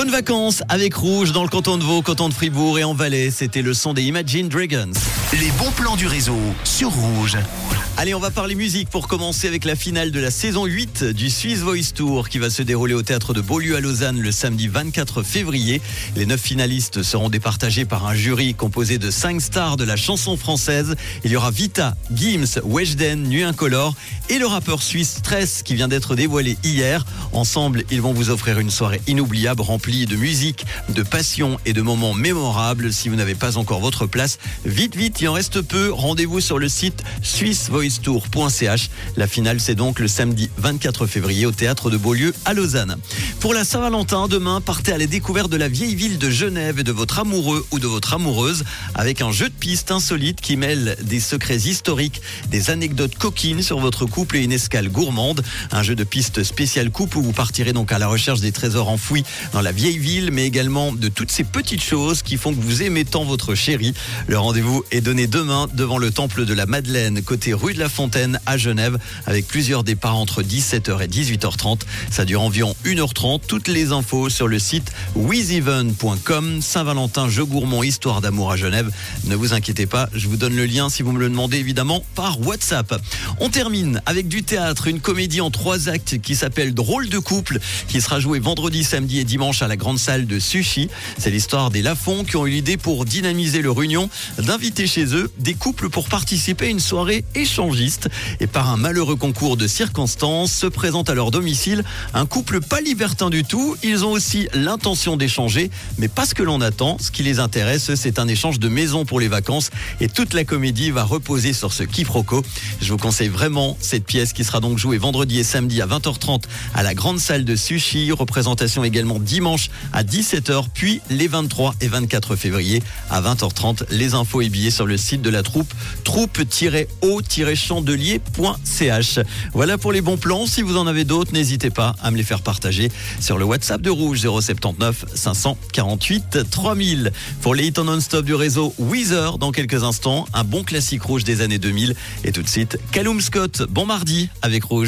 Bonnes vacances avec Rouge dans le canton de Vaud, canton de Fribourg et en Valais. C'était le son des Imagine Dragons. Les bons plans du réseau sur Rouge. Allez, on va parler musique pour commencer avec la finale de la saison 8 du Swiss Voice Tour qui va se dérouler au théâtre de Beaulieu à Lausanne le samedi 24 février. Les neuf finalistes seront départagés par un jury composé de cinq stars de la chanson française. Il y aura Vita, Gims, Weshden, Nuit Incolore et le rappeur suisse Stress qui vient d'être dévoilé hier. Ensemble, ils vont vous offrir une soirée inoubliable remplie de musique, de passion et de moments mémorables. Si vous n'avez pas encore votre place, vite, vite, il en reste peu. Rendez-vous sur le site La finale, c'est donc le samedi 24 février au théâtre de Beaulieu à Lausanne. Pour la Saint-Valentin, demain, partez à la découverte de la vieille ville de Genève et de votre amoureux ou de votre amoureuse avec un jeu de piste insolite qui mêle des secrets historiques, des anecdotes coquines sur votre couple et une escale gourmande. Un jeu de piste spécial couple où vous partirez donc à la recherche des trésors enfouis dans la vieille ville, mais également de toutes ces petites choses qui font que vous aimez tant votre chérie. Le rendez-vous est donné demain devant le temple de la Madeleine, côté rue de Fontaine à Genève, avec plusieurs départs entre 17h et 18h30. Ça dure environ 1h30. Toutes les infos sur le site wizeven.com. Saint-Valentin, jeu gourmand, histoire d'amour à Genève. Ne vous inquiétez pas, je vous donne le lien si vous me le demandez évidemment par WhatsApp. On termine avec du théâtre, une comédie en trois actes qui s'appelle Drôle de couple, qui sera jouée vendredi, samedi et dimanche à la grande salle de Sushi. C'est l'histoire des Lafont qui ont eu l'idée pour dynamiser leur union d'inviter chez eux des couples pour participer à une soirée Et par un malheureux concours de circonstances, se présente à leur domicile un couple pas libertin du tout. Ils ont aussi l'intention d'échanger, mais pas ce que l'on attend. Ce qui les intéresse, c'est un échange de maison pour les vacances. Et toute la comédie va reposer sur ce quiproquo. Je vous conseille vraiment cette pièce qui sera donc jouée vendredi et samedi à 20h30 à la grande salle de Sushi. Représentation également dimanche à 17h, puis les 23 et 24 février à 20h30. Les infos et billets sur le site de la troupe, troupe-o-chandelier.ch. Voilà pour les bons plans. Si vous en avez d'autres, n'hésitez pas à me les faire partager sur le WhatsApp de Rouge 079 548 3000. Pour les hits en non-stop du réseau Weezer, dans quelques instants, un bon classique rouge des années 2000. Et tout de suite, Callum Scott. Bon mardi avec Rouge.